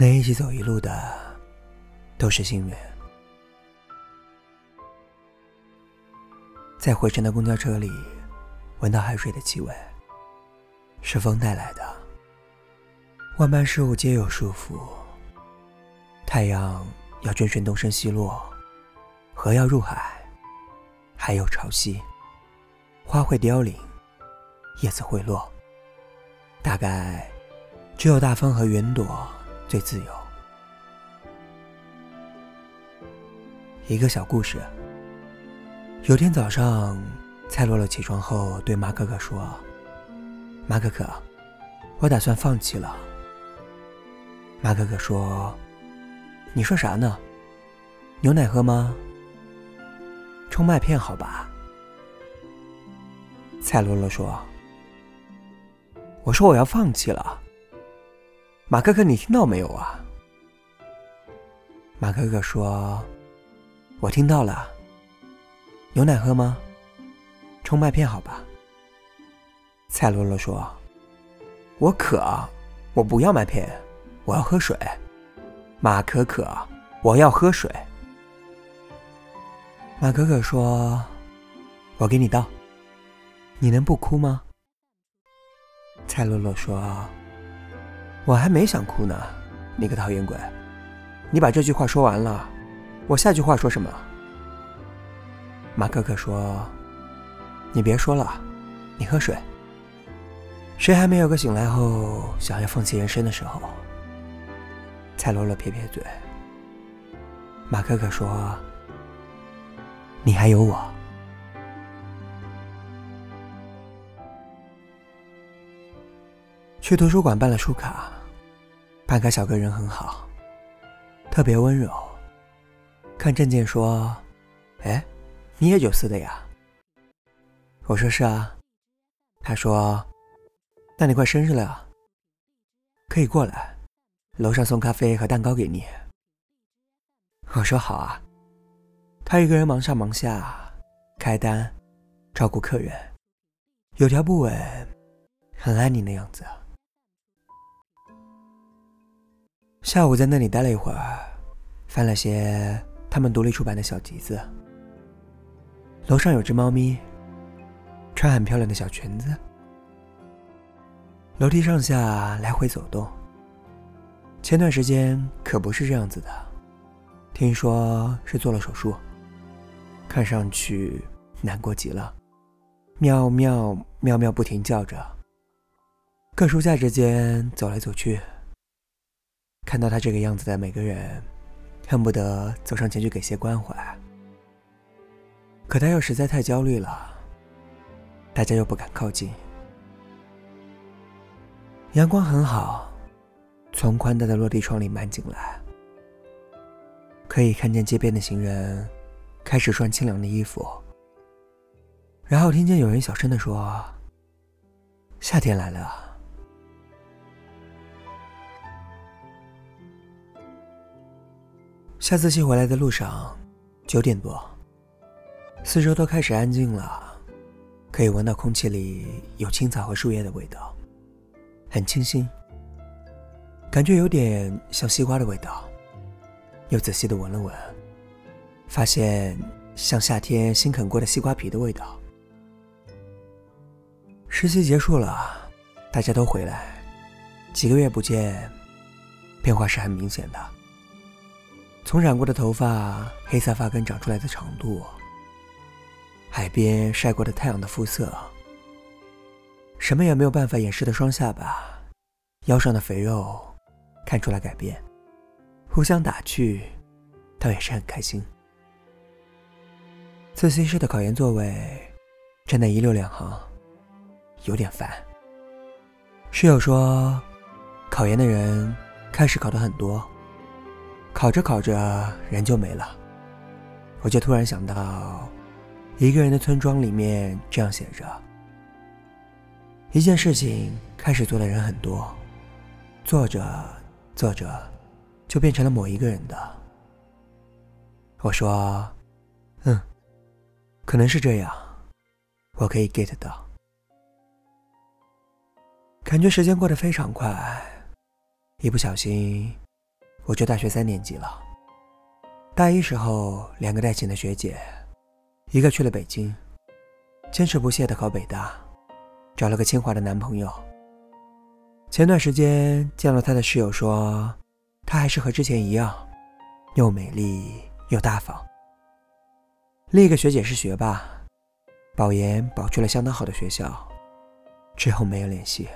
能一起走一路的，都是幸运。在回程的公交车里，闻到海水的气味，是风带来的。万般事物皆有束缚，太阳要遵循东升西落，河要入海，还有潮汐，花会凋零，叶子会落。大概只有大风和云朵。最自由。一个小故事。有天早上，蔡洛洛起床后对马可可说：“马可可，我打算放弃了。”马可可说：“你说啥呢？牛奶喝吗？冲麦片好吧？”蔡洛洛说：“我说我要放弃了。”马可可，你听到没有啊？马可可说：“我听到了。牛奶喝吗？冲麦片好吧。”蔡洛洛说：“我渴，我不要麦片，我要喝水。”马可可，我要喝水。马可可说：“我给你倒。你能不哭吗？”蔡洛洛说。我还没想哭呢，你个讨厌鬼！你把这句话说完了，我下句话说什么？马可可说：“你别说了，你喝水。”谁还没有个醒来后想要放弃人生的时候？蔡罗罗撇撇嘴。马可可说：“你还有我。”去图书馆办了书卡。办卡小哥人很好，特别温柔。看证件说：“哎，你也九四的呀？”我说：“是啊。”他说：“那你快生日了，可以过来，楼上送咖啡和蛋糕给你。”我说：“好啊。”他一个人忙上忙下，开单，照顾客人，有条不紊，很爱你的样子。下午在那里待了一会儿，翻了些他们独立出版的小集子。楼上有只猫咪，穿很漂亮的小裙子。楼梯上下来回走动。前段时间可不是这样子的，听说是做了手术，看上去难过极了，喵喵喵喵不停叫着。各书架之间走来走去。看到他这个样子的每个人，恨不得走上前去给些关怀。可他又实在太焦虑了，大家又不敢靠近。阳光很好，从宽大的落地窗里漫进来，可以看见街边的行人开始穿清凉的衣服。然后听见有人小声的说：“夏天来了。”下自习回来的路上，九点多，四周都开始安静了，可以闻到空气里有青草和树叶的味道，很清新，感觉有点像西瓜的味道。又仔细的闻了闻，发现像夏天新啃过的西瓜皮的味道。实习结束了，大家都回来，几个月不见，变化是很明显的。从染过的头发、黑色发根长出来的长度，海边晒过的太阳的肤色，什么也没有办法掩饰的双下巴，腰上的肥肉，看出来改变。互相打趣，倒也是很开心。自习室的考研座位，站在一溜两行，有点烦。室友说，考研的人开始考的很多。考着考着，人就没了。我就突然想到，一个人的村庄里面这样写着：一件事情开始做的人很多，做着做着，就变成了某一个人的。我说：“嗯，可能是这样，我可以 get 到。”感觉时间过得非常快，一不小心。我就大学三年级了。大一时候，两个带情的学姐，一个去了北京，坚持不懈的考北大，找了个清华的男朋友。前段时间见了他的室友说，他还是和之前一样，又美丽又大方。另一个学姐是学霸，保研保去了相当好的学校，之后没有联系。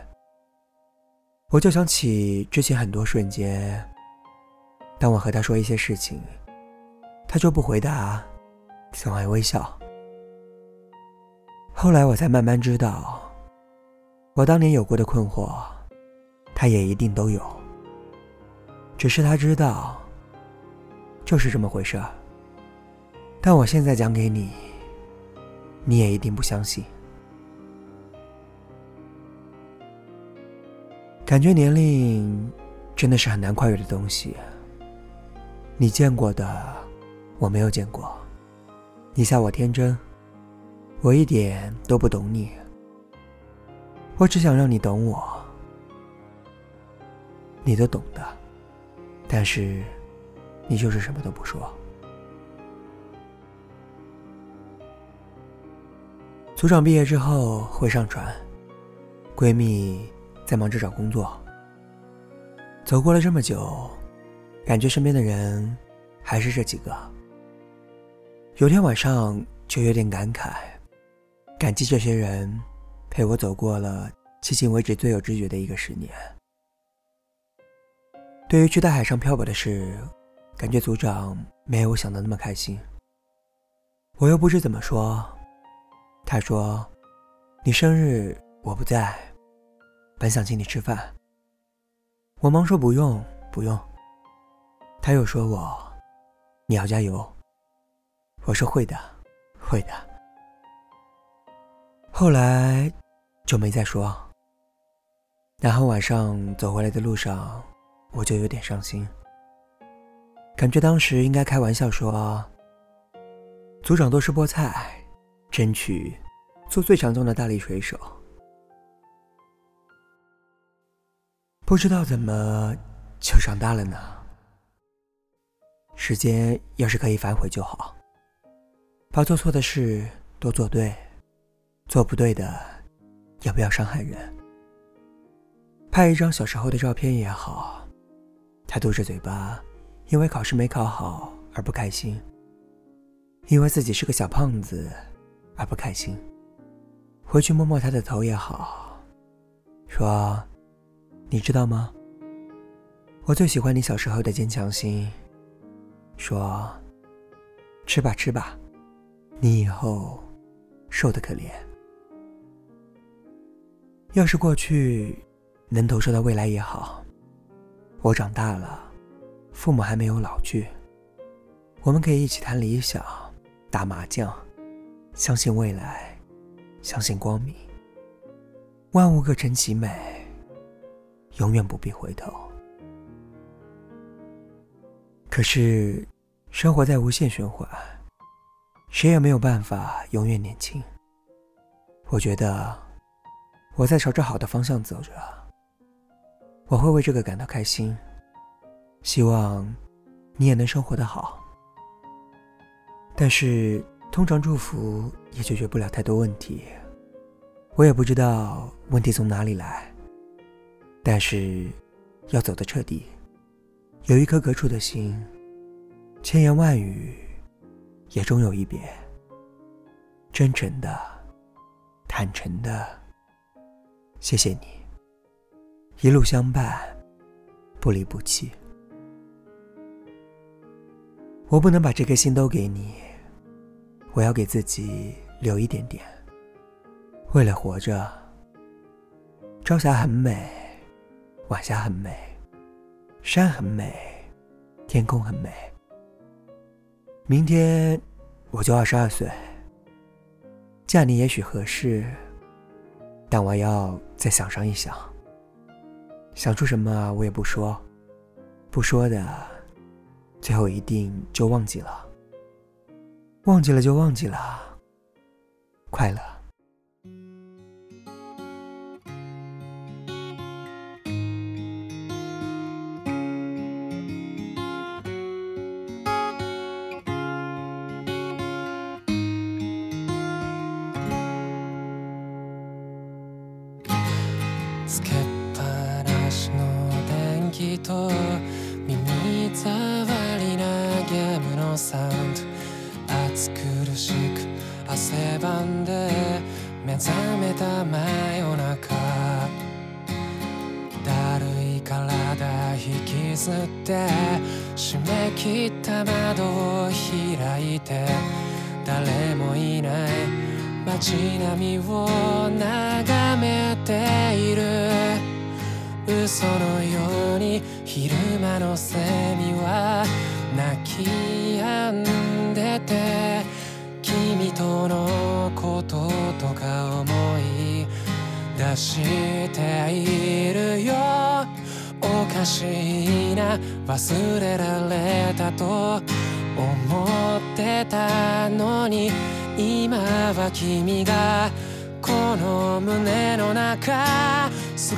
我就想起之前很多瞬间，当我和他说一些事情，他就不回答，总爱微笑。后来我才慢慢知道，我当年有过的困惑。他也一定都有，只是他知道，就是这么回事儿。但我现在讲给你，你也一定不相信。感觉年龄真的是很难跨越的东西。你见过的，我没有见过。你笑我天真，我一点都不懂你。我只想让你懂我。你都懂的，但是你就是什么都不说。组长毕业之后会上传，闺蜜在忙着找工作。走过了这么久，感觉身边的人还是这几个。有天晚上就有点感慨，感激这些人陪我走过了迄今为止最有知觉的一个十年。对于去大海上漂泊的事，感觉组长没有我想的那么开心。我又不知怎么说，他说：“你生日我不在，本想请你吃饭。”我忙说：“不用，不用。”他又说我：“你要加油。”我说：“会的，会的。”后来就没再说。然后晚上走回来的路上。我就有点伤心，感觉当时应该开玩笑说：“组长多吃菠菜，争取做最强壮的大力水手。”不知道怎么就长大了呢？时间要是可以反悔就好，把做错的事都做对，做不对的也不要伤害人。拍一张小时候的照片也好。他嘟着嘴巴，因为考试没考好而不开心，因为自己是个小胖子而不开心。回去摸摸他的头也好，说：“你知道吗？我最喜欢你小时候的坚强心。”说：“吃吧吃吧，你以后瘦的可怜。要是过去能投射到未来也好。”我长大了，父母还没有老去，我们可以一起谈理想，打麻将，相信未来，相信光明。万物各成其美，永远不必回头。可是，生活在无限循环，谁也没有办法永远年轻。我觉得，我在朝着好的方向走着。我会为这个感到开心，希望你也能生活的好。但是，通常祝福也解决不了太多问题。我也不知道问题从哪里来，但是要走得彻底，有一颗隔处的心，千言万语也终有一别。真诚的，坦诚的，谢谢你。一路相伴，不离不弃。我不能把这颗心都给你，我要给自己留一点点。为了活着，朝霞很美，晚霞很美，山很美，天空很美。明天我就二十二岁，嫁你也许合适，但我要再想上一想。想出什么我也不说，不说的，最后一定就忘记了。忘记了就忘记了，快乐。暑苦しく汗ばんで目覚めた真夜中。だるい体引きずって締め切った窓を開いて誰もいない街並みを眺めている。嘘のように昼間のセミは泣き止んで忘れられたと思ってたのに今は君がこの胸の中少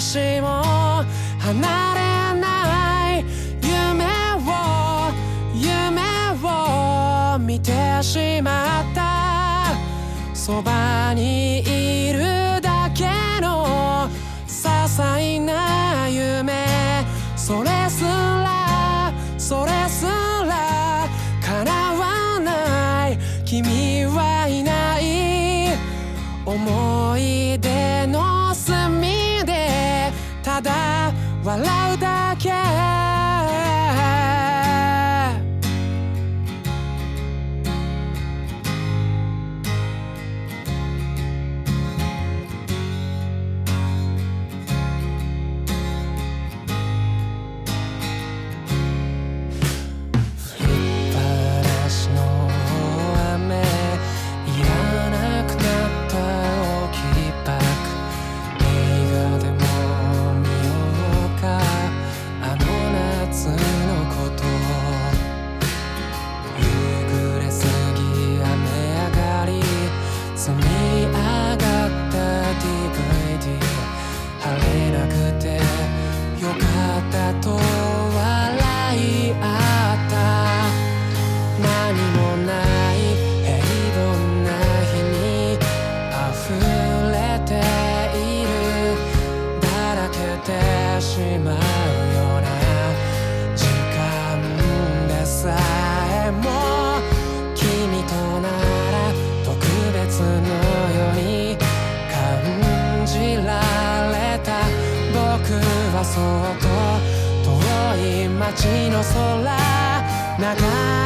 しも離れない夢を夢を見てしまったそばにそれすらそれすら叶わない君はいない思い出の隅でただ笑うだ街の空眺め